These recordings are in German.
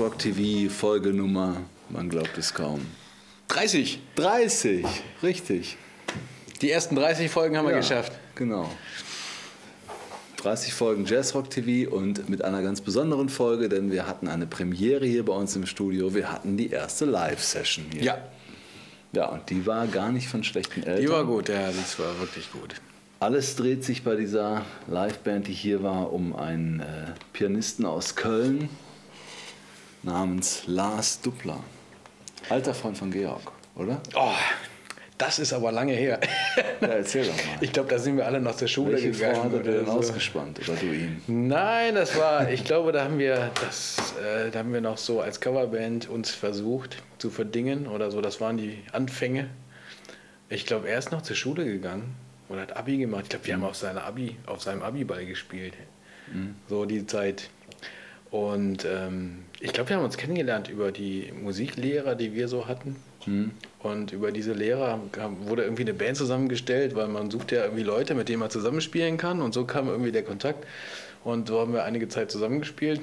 Jazzrock TV, Folge Nummer, man glaubt es kaum. 30. 30, richtig. Die ersten 30 Folgen haben wir geschafft. Genau. 30 Folgen Jazzrock TV und mit einer ganz besonderen Folge, denn wir hatten eine Premiere hier bei uns im Studio. Wir hatten die erste Live-Session hier. Ja. Ja, und die war gar nicht von schlechten Eltern. Die war gut, ja, das war wirklich gut. Alles dreht sich bei dieser Liveband, die hier war, um einen äh, Pianisten aus Köln, namens Lars Dupler. Alter Freund von Georg, oder? Oh, das ist aber lange her. Ja, erzähl doch mal. Ich glaube, da sind wir alle noch zur Schule Welche gegangen. Frau hat er denn so. ausgespannt oder du ihn? Nein, das war, ich glaube, da haben wir das, äh, da haben wir noch so als Coverband uns versucht zu verdingen oder so. Das waren die Anfänge. Ich glaube, er ist noch zur Schule gegangen oder hat Abi gemacht. Ich glaube, wir haben auf, seiner Abi, auf seinem Abi-Ball gespielt. So die Zeit. Und ähm, ich glaube, wir haben uns kennengelernt über die Musiklehrer, die wir so hatten. Und über diese Lehrer wurde irgendwie eine Band zusammengestellt, weil man sucht ja irgendwie Leute, mit denen man zusammenspielen kann. Und so kam irgendwie der Kontakt. Und so haben wir einige Zeit zusammengespielt.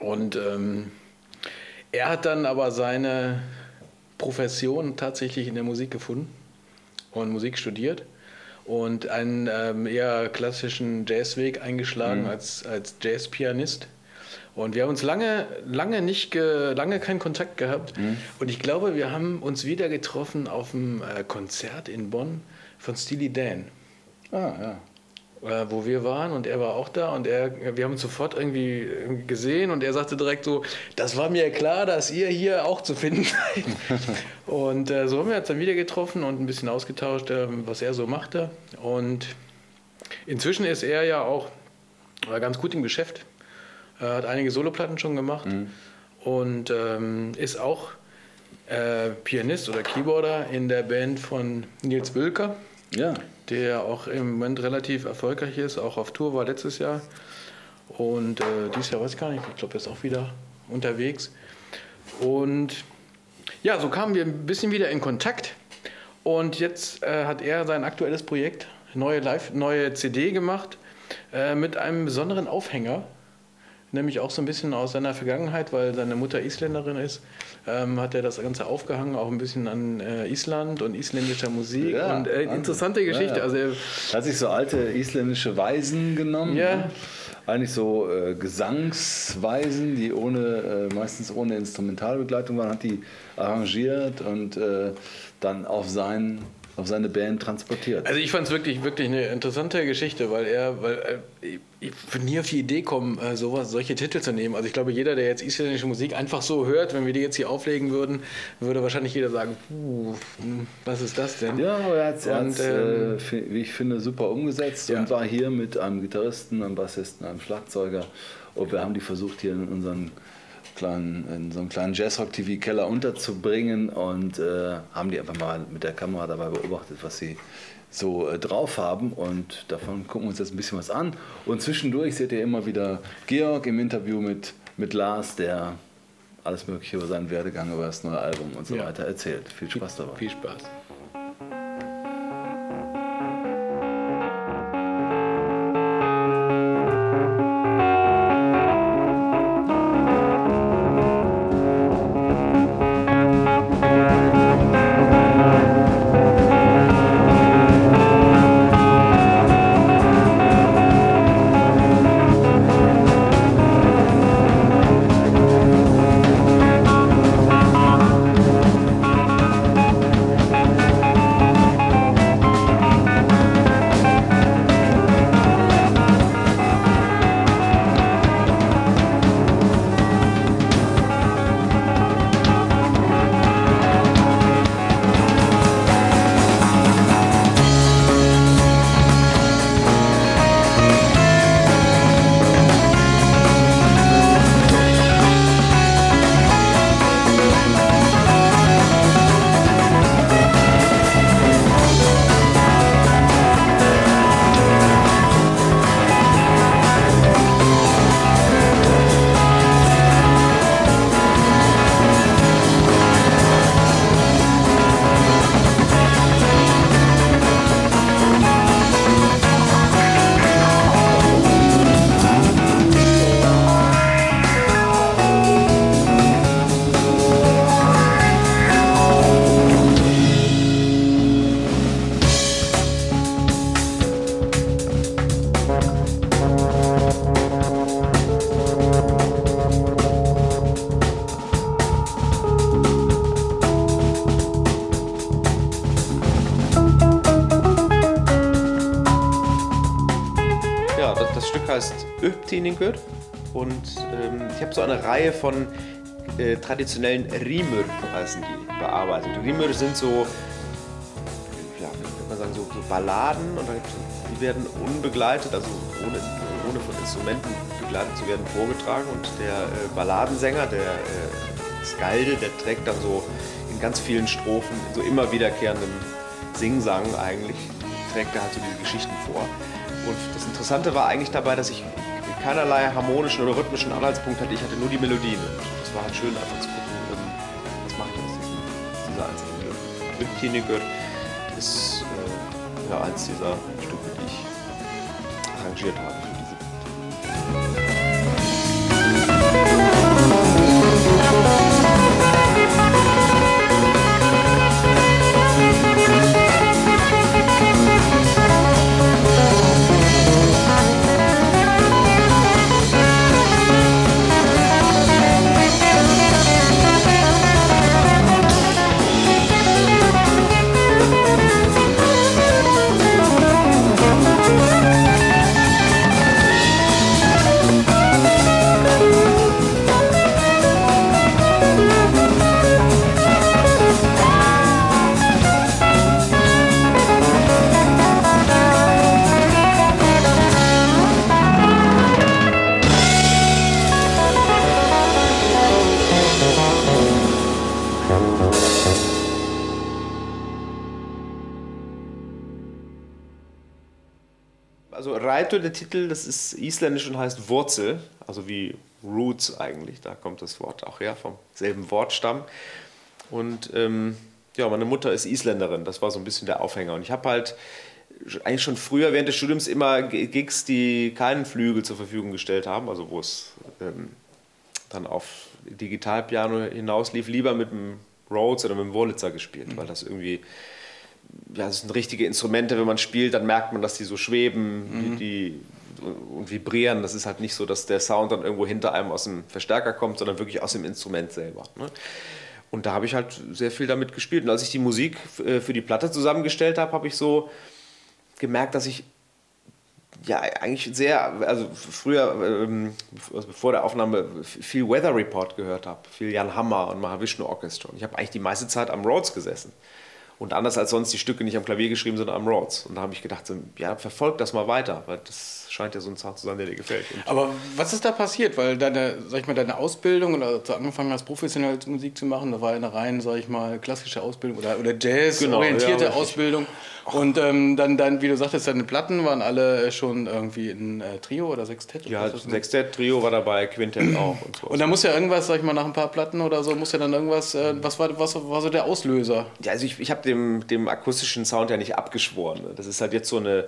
Und ähm, er hat dann aber seine Profession tatsächlich in der Musik gefunden und Musik studiert und einen ähm, eher klassischen Jazzweg eingeschlagen als, als Jazzpianist. Und wir haben uns lange, lange nicht, ge, lange keinen Kontakt gehabt. Und ich glaube, wir haben uns wieder getroffen auf einem äh, Konzert in Bonn von Steely Dan Ah, ja. äh, wo wir waren und er war auch da und er, wir haben uns sofort irgendwie irgendwie gesehen und er sagte direkt so, das war mir klar, dass ihr hier auch zu finden seid. und äh, so haben wir uns dann wieder getroffen und ein bisschen ausgetauscht, äh, was er so machte. Und inzwischen ist er ja auch äh, ganz gut im Geschäft, er hat einige Soloplatten schon gemacht und ähm, ist auch äh, Pianist oder Keyboarder in der Band von Nils Wilker Ja. der auch im Moment relativ erfolgreich ist, auch auf Tour war letztes Jahr. Und äh, dieses Jahr weiß ich gar nicht, ich glaube, er ist auch wieder unterwegs. Und ja, so kamen wir ein bisschen wieder in Kontakt. Und jetzt äh, hat er sein aktuelles Projekt, neue, Live, neue CD gemacht, äh, mit einem besonderen Aufhänger. Nämlich auch so ein bisschen aus seiner Vergangenheit, weil seine Mutter Isländerin ist, ähm, hat er das Ganze aufgehangen, auch ein bisschen an äh, Island und isländischer Musik. Ja, und äh, interessante Geschichte. Ja. Also er, hat sich so alte isländische Weisen genommen. Ja. ne? Eigentlich so äh, Gesangsweisen, die ohne, äh, meistens ohne Instrumentalbegleitung waren, hat die arrangiert und äh, dann auf, sein, auf seine Band transportiert. Also ich fand es wirklich, wirklich eine interessante Geschichte, weil er, weil äh, ich- würde nie auf die Idee kommen, äh, sowas, solche Titel zu nehmen. Also ich glaube, jeder, der jetzt isländische Musik einfach so hört, wenn wir die jetzt hier auflegen würden, würde wahrscheinlich jeder sagen, hm, was ist das denn? Ja, aber er hat es, Und, äh, ähm, fi- wie ich finde, super umgesetzt Ja. und war hier mit einem Gitarristen, einem Bassisten, einem Schlagzeuger. Und wir haben die versucht, hier in unseren kleinen, in so einem kleinen Jazzrock-TV-Keller unterzubringen und äh, haben die einfach mal mit der Kamera dabei beobachtet, was sie so äh, drauf haben. Und davon gucken wir uns jetzt ein bisschen was an. Und zwischendurch seht ihr immer wieder Georg im Interview mit, mit Lars, der alles Mögliche über seinen Werdegang, über das neue Album und so Ja. weiter erzählt. Viel Spaß dabei. Viel Spaß. Tinningur und ähm, ich habe so eine Reihe von äh, traditionellen Rimur, heißen die, bearbeitet. Rimur sind so, ja, wie man sagen, so, so Balladen und die werden unbegleitet, also ohne, ohne von Instrumenten begleitet zu werden, vorgetragen und der äh, Balladensänger, der äh, Skalde, der trägt dann so in ganz vielen Strophen, so immer wiederkehrendem Singsang eigentlich, trägt er halt so diese Geschichten vor. Und das Interessante war eigentlich dabei, dass ich keinerlei harmonischen oder rhythmischen Anhaltspunkt hatte. Ich hatte nur die Melodien. Und das war halt schön, einfach zu gucken, ähm, was mache ich aus diesen, dieser einzelnen Melodie. Rhythmkinigür ist äh, ja, eins dieser Stücke, die ich arrangiert habe Raito, der Titel, das ist isländisch und heißt Wurzel, also wie Roots eigentlich, da kommt das Wort auch her, vom selben Wortstamm. Und ähm, ja, meine Mutter ist Isländerin, das war so ein bisschen der Aufhänger. Und ich habe halt eigentlich schon früher während des Studiums immer Gigs, die keinen Flügel zur Verfügung gestellt haben, also wo es ähm, dann auf Digitalpiano hinauslief, lieber mit dem Rhodes oder mit dem Wurlitzer gespielt, mhm. weil das irgendwie ja, das sind richtige Instrumente, wenn man spielt, dann merkt man, dass die so schweben, mhm. die, die, und vibrieren. Das ist halt nicht so, dass der Sound dann irgendwo hinter einem aus dem Verstärker kommt, sondern wirklich aus dem Instrument selber. Ne? Und da habe ich halt sehr viel damit gespielt. Und als ich die Musik äh, für die Platte zusammengestellt habe, habe ich so gemerkt, dass ich ja eigentlich sehr, also früher, ähm, bevor der Aufnahme, viel Weather Report gehört habe, viel Jan Hammer und Mahavishnu Orchestra. Und ich habe eigentlich die meiste Zeit am Rhodes gesessen. Und anders als sonst die Stücke nicht am Klavier geschrieben, sondern am Rhodes. Und da habe ich gedacht, so, ja, verfolg das mal weiter, weil das scheint ja so ein Sound zu sein, der dir gefällt. Und Aber was ist da passiert? Weil deine, sag ich mal, deine Ausbildung oder als du angefangen hast, professionell Musik zu machen, da war eine rein, sag ich mal, klassische Ausbildung oder, oder Jazz-orientierte genau, ja, Ausbildung. Und ähm, dann, dann, wie du sagtest, deine Platten waren alle schon irgendwie ein äh, Trio oder Sextett? Ja, Sextett, Trio war dabei, Quintett auch. Und, so. und da muss ja irgendwas, sag ich mal, nach ein paar Platten oder so, muss ja dann irgendwas, äh, was, war, was war so der Auslöser? Ja, also ich, ich habe dem, dem akustischen Sound ja nicht abgeschworen. Das ist halt jetzt so eine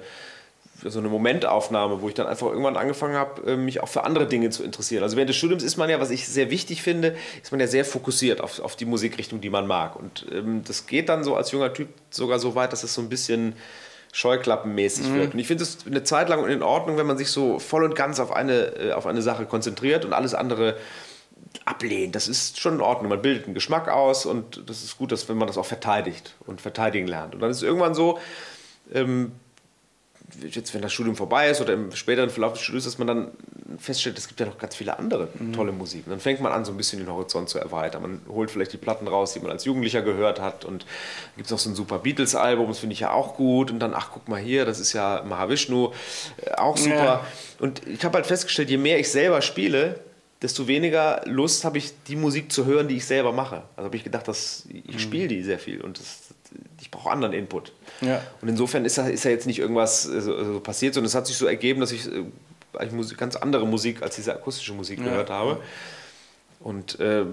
so eine Momentaufnahme, wo ich dann einfach irgendwann angefangen habe, äh, mich auch für andere Dinge zu interessieren. Also während des Studiums ist man ja, was ich sehr wichtig finde, ist man ja sehr fokussiert auf, auf die Musikrichtung, die man mag. Und ähm, das geht dann so als junger Typ sogar so weit, dass es so ein bisschen scheuklappenmäßig mhm. wird. Und ich finde es eine Zeit lang in Ordnung, wenn man sich so voll und ganz auf eine, äh, auf eine Sache konzentriert und alles andere ablehnt. Das ist schon in Ordnung. Man bildet einen Geschmack aus und das ist gut, dass, wenn man das auch verteidigt und verteidigen lernt. Und dann ist es irgendwann so, ähm, jetzt, wenn das Studium vorbei ist oder im späteren Verlauf des Studiums, dass man dann feststellt, es gibt ja noch ganz viele andere mhm. tolle Musik. Und dann fängt man an, so ein bisschen den Horizont zu erweitern. Man holt vielleicht die Platten raus, die man als Jugendlicher gehört hat. Und gibt es noch so ein super Beatles-Album, das finde ich ja auch gut. Und dann, ach, guck mal hier, das ist ja Mahavishnu, äh, auch super. Ja. Und ich habe halt festgestellt, je mehr ich selber spiele, desto weniger Lust habe ich, die Musik zu hören, die ich selber mache. Also habe ich gedacht, dass ich mhm. spiele die sehr viel und das, ich brauche anderen Input. Ja. Und insofern ist da, ist da jetzt nicht irgendwas äh, so, so passiert, sondern es hat sich so ergeben, dass ich äh, eigentlich ganz andere Musik als diese akustische Musik ja. gehört habe. Und äh,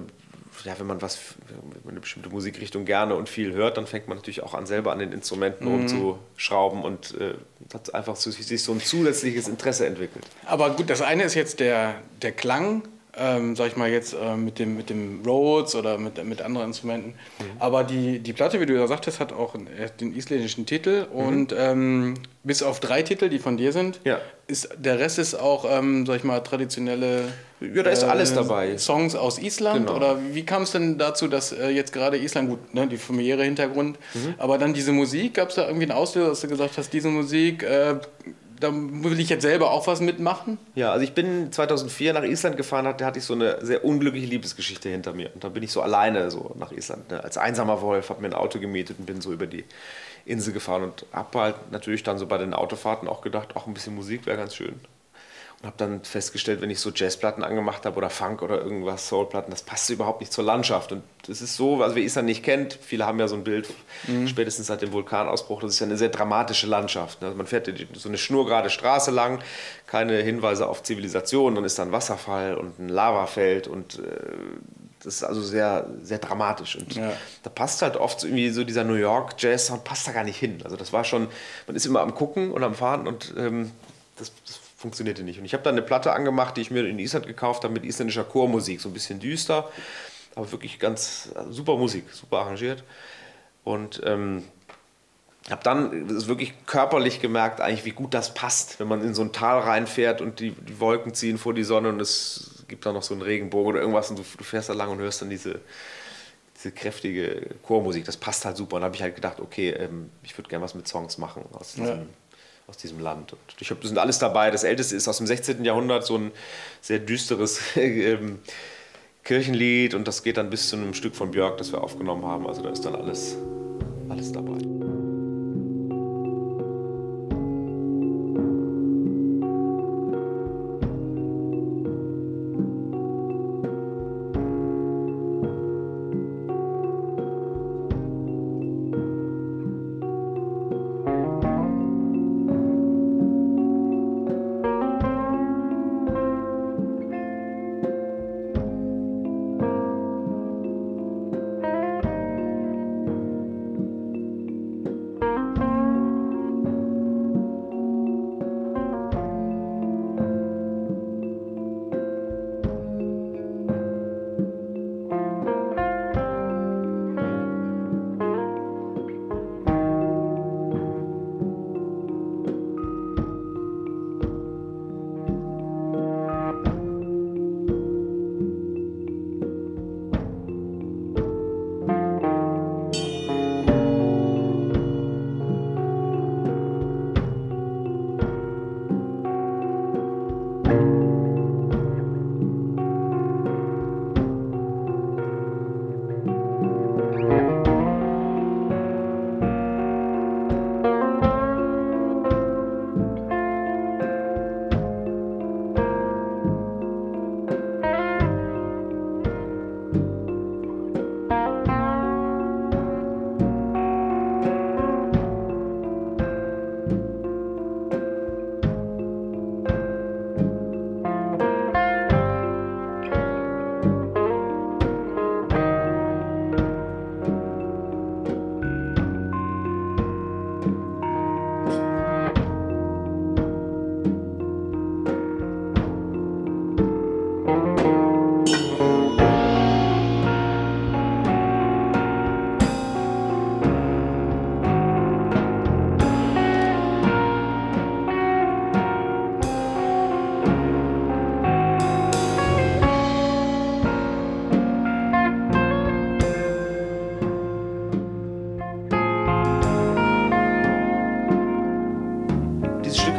ja, wenn man was, wenn man eine bestimmte Musikrichtung gerne und viel hört, dann fängt man natürlich auch an, selber an den Instrumenten mhm. rumzuschrauben und äh, hat einfach so, sich so ein zusätzliches Interesse entwickelt. Aber gut, das eine ist jetzt der, der Klang ähm, sag ich mal jetzt äh, mit, dem, mit dem Rhodes oder mit, mit anderen Instrumenten. Mhm. Aber die, die Platte, wie du ja sagtest, hat auch den isländischen Titel mhm. und ähm, bis auf drei Titel, die von dir sind, ja. ist der Rest ist auch, ähm, sag ich mal, traditionelle ja, da ist äh, alles dabei. Songs aus Island genau. oder wie kam es denn dazu, dass äh, jetzt gerade Island, gut, ne, die familiäre Hintergrund, mhm. aber dann diese Musik, gab es da irgendwie einen Auslöser, dass du gesagt hast, diese Musik, äh, da will ich jetzt selber auch was mitmachen. Ja, also ich bin 2004 nach Island gefahren, da hatte ich so eine sehr unglückliche Liebesgeschichte hinter mir. Und dann bin ich so alleine so nach Island, ne? als einsamer Wolf, habe mir ein Auto gemietet und bin so über die Insel gefahren und habe halt natürlich dann so bei den Autofahrten auch gedacht, auch ein bisschen Musik wäre ganz schön. Und habe dann festgestellt, wenn ich so Jazzplatten angemacht habe oder Funk oder irgendwas, Soulplatten, das passt überhaupt nicht zur Landschaft. Und es ist so, also wer Island nicht kennt, viele haben ja so ein Bild, mhm. spätestens seit dem Vulkanausbruch, das ist ja eine sehr dramatische Landschaft. Also man fährt so eine schnurgerade Straße lang, keine Hinweise auf Zivilisation, dann ist da ein Wasserfall und ein Lavafeld und äh, das ist also sehr, sehr dramatisch. Und ja. da passt halt oft irgendwie so dieser New York Jazz-Sound, passt da gar nicht hin. Also das war schon, man ist immer am Gucken und am Fahren und ähm, das, das funktionierte nicht. Und ich habe dann eine Platte angemacht, die ich mir in Island gekauft habe mit isländischer Chormusik, so ein bisschen düster, aber wirklich ganz also super Musik, super arrangiert. Und ähm, habe dann wirklich körperlich gemerkt, eigentlich, wie gut das passt, wenn man in so ein Tal reinfährt und die, die Wolken ziehen vor die Sonne und es gibt da noch so einen Regenbogen oder irgendwas und du, du fährst da lang und hörst dann diese, diese kräftige Chormusik. Das passt halt super. Und habe ich halt gedacht, okay, ähm, ich würde gerne was mit Songs machen aus diesem, ja aus diesem Land. Und ich habe, das sind alles dabei. Das älteste ist aus dem 16. Jahrhundert, so ein sehr düsteres ähm, Kirchenlied und das geht dann bis zu einem Stück von Björk, das wir aufgenommen haben. Also da ist dann alles, alles dabei.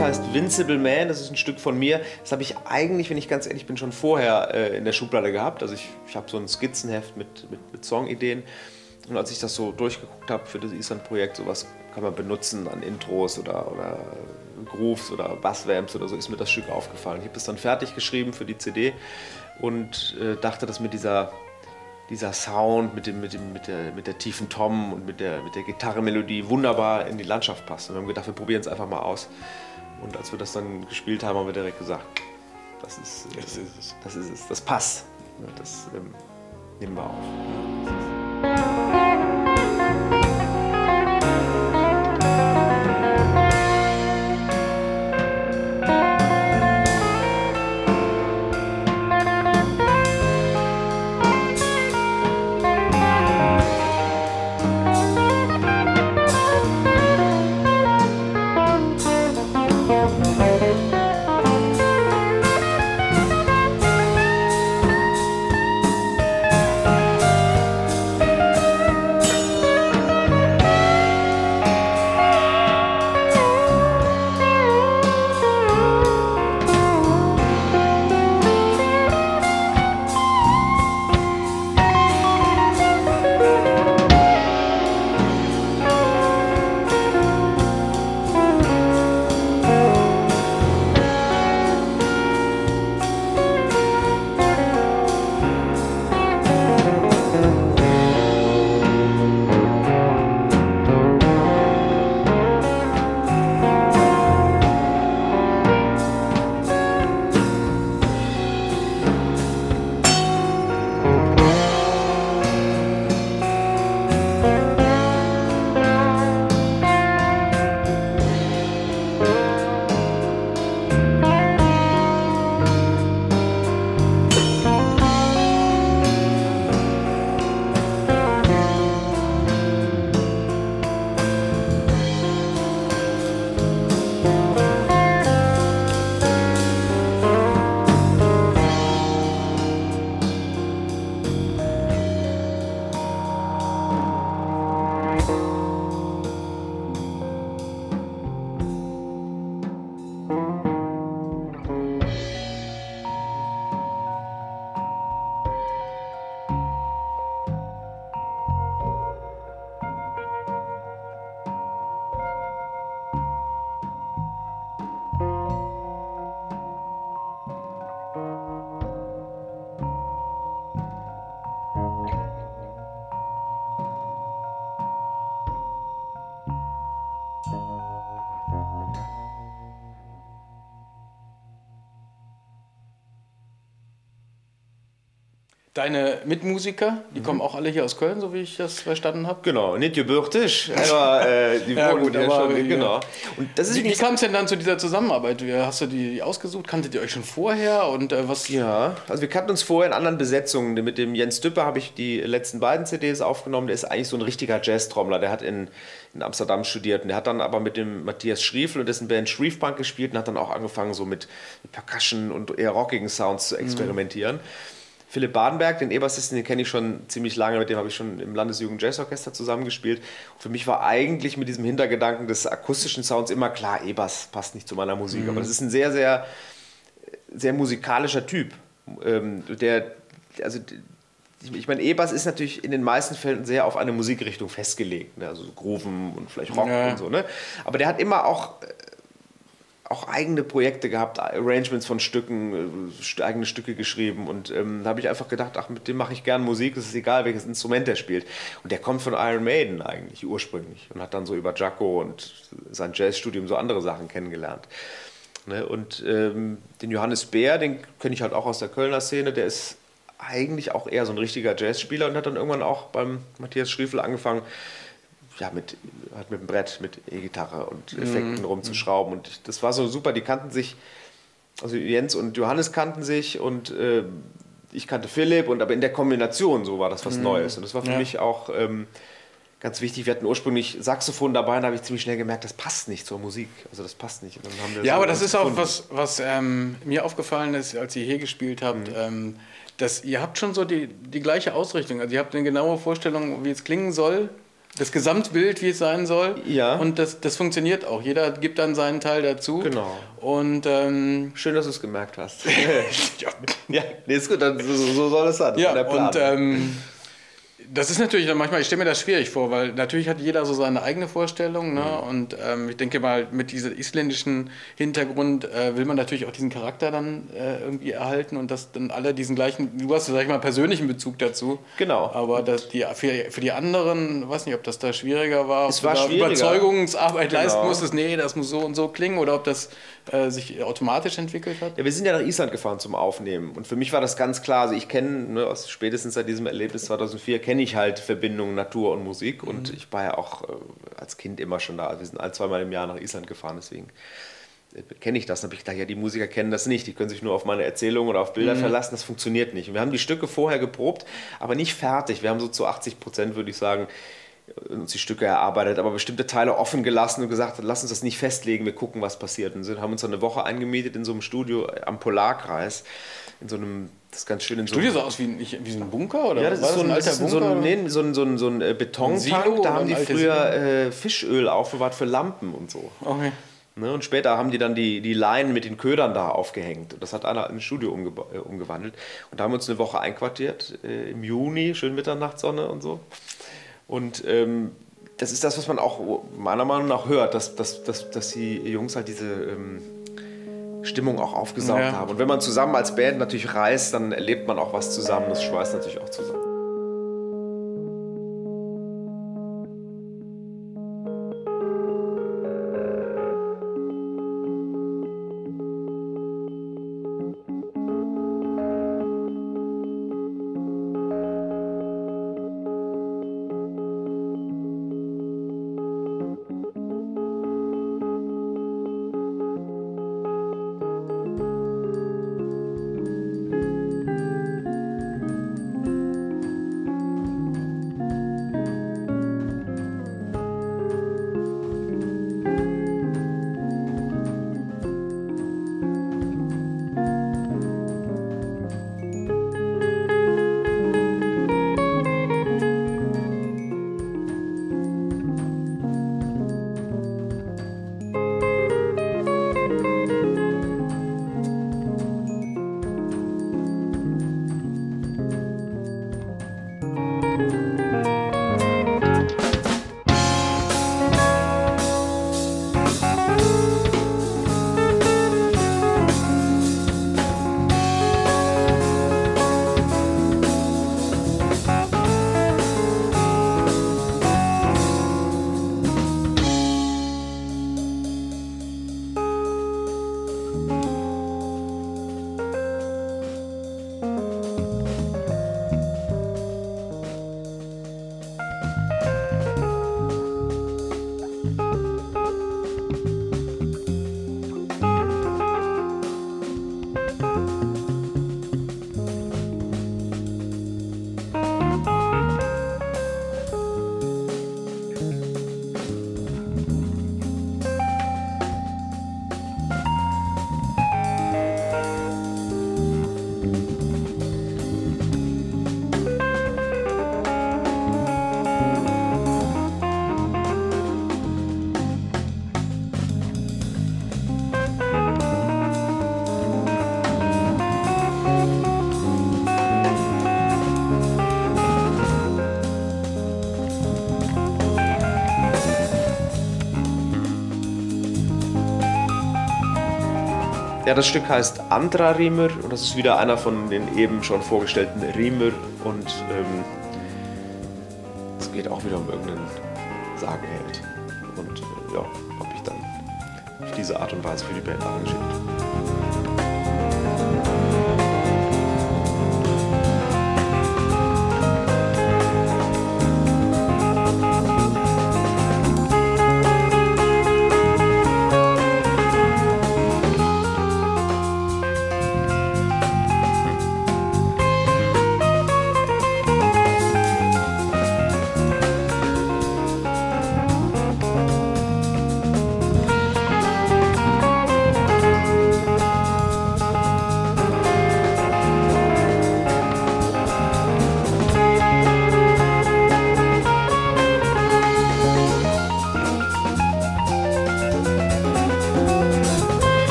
Invincible Man, das ist ein Stück von mir. Das habe ich eigentlich, wenn ich ganz ehrlich bin, schon vorher äh, in der Schublade gehabt. Also ich, ich habe so ein Skizzenheft mit, mit, mit Songideen. Und als ich das so durchgeguckt habe für das Island-Projekt, sowas kann man benutzen an Intros oder, oder Grooves oder Bassvamps oder so, ist mir das Stück aufgefallen. Ich habe das dann fertig geschrieben für die CD und äh, dachte, dass mit dieser, dieser Sound, mit, dem, mit, dem, mit, der, mit der tiefen Tom und mit der, mit der Gitarrenmelodie wunderbar in die Landschaft passt. Und wir haben gedacht, wir probieren es einfach mal aus. Und als wir das dann gespielt haben, haben wir direkt gesagt, das ist, das ist es. Das ist es. Das passt. Das ähm, nehmen wir auf. Deine Mitmusiker, die mhm. kommen auch alle hier aus Köln, so wie ich das verstanden habe? Genau, nicht gebürtig, aber äh, die ja, gut, aber, schon, genau. Und das ist wie wie kam es denn dann zu dieser Zusammenarbeit? Hast du die ausgesucht? Kanntet ihr euch schon vorher? Und äh, was? Ja, also wir kannten uns vorher in anderen Besetzungen. Mit dem Jens Düpper habe ich die letzten beiden CDs aufgenommen. Der ist eigentlich so ein richtiger Jazz-Trommler. Der hat in, in Amsterdam studiert und der hat dann aber mit dem Matthias Schriefel und dessen Band Schriefpunk gespielt und hat dann auch angefangen, so mit, mit Percussion und eher rockigen Sounds zu experimentieren. Mhm. Philipp Badenberg, den E-Bassisten, den kenne ich schon ziemlich lange, mit dem habe ich schon im Landesjugend Jazzorchester zusammengespielt. Und für mich war eigentlich mit diesem Hintergedanken des akustischen Sounds immer klar, E-Bass passt nicht zu meiner Musik. Mhm. Aber das ist ein sehr, sehr, sehr musikalischer Typ. Ähm, der, also ich meine, E-Bass ist natürlich in den meisten Fällen sehr auf eine Musikrichtung festgelegt, ne? also so Grooven und vielleicht Rock ja. und so. Ne? Aber der hat immer auch auch eigene Projekte gehabt, Arrangements von Stücken, äh, eigene Stücke geschrieben und ähm, da habe ich einfach gedacht, ach, mit dem mache ich gern Musik, es ist egal, welches Instrument er spielt. Und der kommt von Iron Maiden eigentlich ursprünglich und hat dann so über Jaco und sein Jazzstudium so andere Sachen kennengelernt. Ne? Und ähm, den Johannes Bär, den kenne ich halt auch aus der Kölner Szene, der ist eigentlich auch eher so ein richtiger Jazzspieler und hat dann irgendwann auch beim Matthias Schriefel angefangen, ja, mit, halt mit dem Brett, mit E-Gitarre und mhm. Effekten mhm. rumzuschrauben. Und das war so super, die kannten sich, also Jens und Johannes kannten sich und äh, ich kannte Philipp und aber in der Kombination so war das was mhm. Neues. Und das war für ja. mich auch ähm, ganz wichtig. Wir hatten ursprünglich Saxophon dabei und da habe ich ziemlich schnell gemerkt, das passt nicht zur Musik. Also das passt nicht. ja, so aber das ist gefunden. auch was, was ähm, mir aufgefallen ist, als ihr hier gespielt habt. Mhm. Ähm, dass ihr habt schon so die, die gleiche Ausrichtung. Also ihr habt eine genaue Vorstellung, wie es klingen soll das Gesamtbild, wie es sein soll. Ja. Und das, das funktioniert auch. Jeder gibt dann seinen Teil dazu. Genau. Und ähm, schön, dass du es gemerkt hast. ja, ja nee, ist gut, dann, so, so soll es sein. Ja, und ähm, das ist natürlich manchmal, ich stelle mir das schwierig vor, weil natürlich hat jeder so seine eigene Vorstellung. Ne? Mhm. Und ähm, ich denke mal, mit diesem isländischen Hintergrund äh, will man natürlich auch diesen Charakter dann äh, irgendwie erhalten und dass dann alle diesen gleichen, du hast, sag ich mal, persönlichen Bezug dazu. Genau. Aber dass die, für, für die anderen, weiß nicht, ob das da schwieriger war, es war schwieriger. Überzeugungsarbeit genau. leisten musstest, nee, das muss so und so klingen oder ob das äh, sich automatisch entwickelt hat? Ja, wir sind ja nach Island gefahren zum Aufnehmen und für mich war das ganz klar, also ich kenne, ne, spätestens seit diesem Erlebnis 2004, kenne ich halt Verbindungen Natur und Musik und mhm. ich war ja auch äh, als Kind immer schon da. Wir sind ein, zweimal im Jahr nach Island gefahren, deswegen äh, kenne ich das. Dann habe ich gedacht, ja, die Musiker kennen das nicht. Die können sich nur auf meine Erzählung oder auf Bilder mhm. verlassen. Das funktioniert nicht. Und wir haben die Stücke vorher geprobt, aber nicht fertig. Wir haben so zu 80 Prozent, würde ich sagen, uns die Stücke erarbeitet, aber bestimmte Teile offen gelassen und gesagt, lass uns das nicht festlegen, wir gucken, was passiert. Und haben uns dann eine Woche eingemietet in so einem Studio am Polarkreis, in so einem, das ist ganz schön in so Studio sah aus wie, wie so ein Bunker oder Ja, das ist so ein, alter Bunker. So ein, nee, so ein, so ein, so ein äh, Betontank, da haben die früher äh, Fischöl aufbewahrt für Lampen und so. Okay. Ne, und später haben die dann die, die Leinen mit den Ködern da aufgehängt. Und das hat einer in ein Studio umge äh, umgewandelt. Und da haben wir uns eine Woche einquartiert, äh, im Juni, schön Mitternachtssonne und so. Und ähm, das ist das, was man auch meiner Meinung nach hört, dass, dass, dass, dass die Jungs halt diese ähm, Stimmung auch aufgesaugt ja. haben. Und wenn man zusammen als Band natürlich reist, dann erlebt man auch was zusammen. Das schweißt natürlich auch zusammen. Ja, das Stück heißt Andra Riemer und das ist wieder einer von den eben schon vorgestellten Riemer und ähm, es geht auch wieder um irgendeinen Sagenheld. Und äh, ja, habe ich dann auf diese Art und Weise für die Band arrangiert.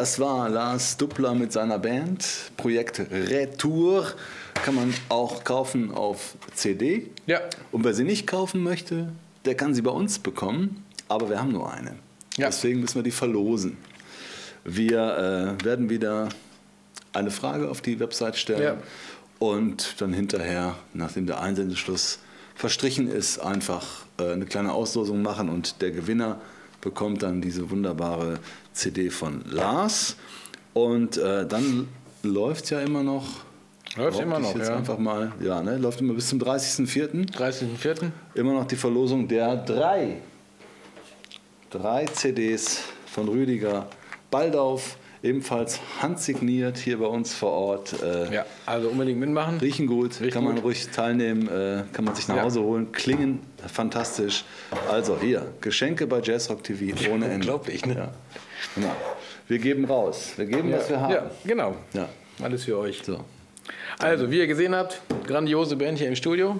Das war Lars Duppler mit seiner Band. Projekt Retour kann man auch kaufen auf CD. Ja. Und wer sie nicht kaufen möchte, der kann sie bei uns bekommen. Aber wir haben nur eine. Ja. Deswegen müssen wir die verlosen. Wir äh, werden wieder eine Frage auf die Website stellen Ja. und dann hinterher, nachdem der Einsendeschluss verstrichen ist, einfach äh, eine kleine Auslosung machen und der Gewinner bekommt dann diese wunderbare CD von Lars. Und äh, dann läuft es ja immer noch. Läuft immer noch, jetzt ja. einfach mal. Ja, ne? Läuft immer bis zum 30.04. 30.04. Immer noch die Verlosung der drei. Drei CDs von Rüdiger Baldauf, ebenfalls handsigniert hier bei uns vor Ort. Äh, Ja, also unbedingt mitmachen. Riechen gut, Riechen kann man gut. ruhig teilnehmen, äh, kann man sich nach Ja. Hause holen, klingen fantastisch. Also hier, Geschenke bei Jazzrock TV ohne Ende. unglaublich, ne? Ja. Genau. Wir geben raus, wir geben, was wir haben. Ja, genau. Ja. Alles für euch. So. Also, wie ihr gesehen habt, grandiose Band hier im Studio.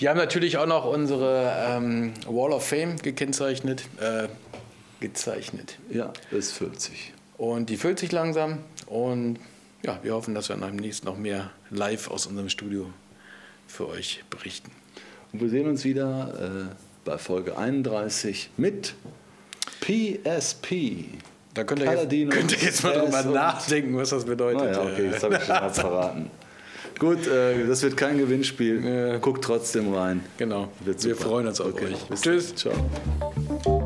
Die haben natürlich auch noch unsere ähm, Wall of Fame gekennzeichnet, äh, gezeichnet. Ja, füllt sich. Und die füllt sich langsam. Und ja, wir hoffen, dass wir dann demnächst noch mehr live aus unserem Studio für euch berichten. Und wir sehen uns wieder äh, bei Folge 31 mit PSP. Da könnt ihr jetzt, könnt ihr jetzt mal drüber nachdenken, was das bedeutet. Naja, okay, jetzt habe ich schon mal verraten. Gut, äh, das wird kein Gewinnspiel. Guckt trotzdem rein. Genau. Wir freuen uns auf Okay, euch. bis Tschüss. Ciao.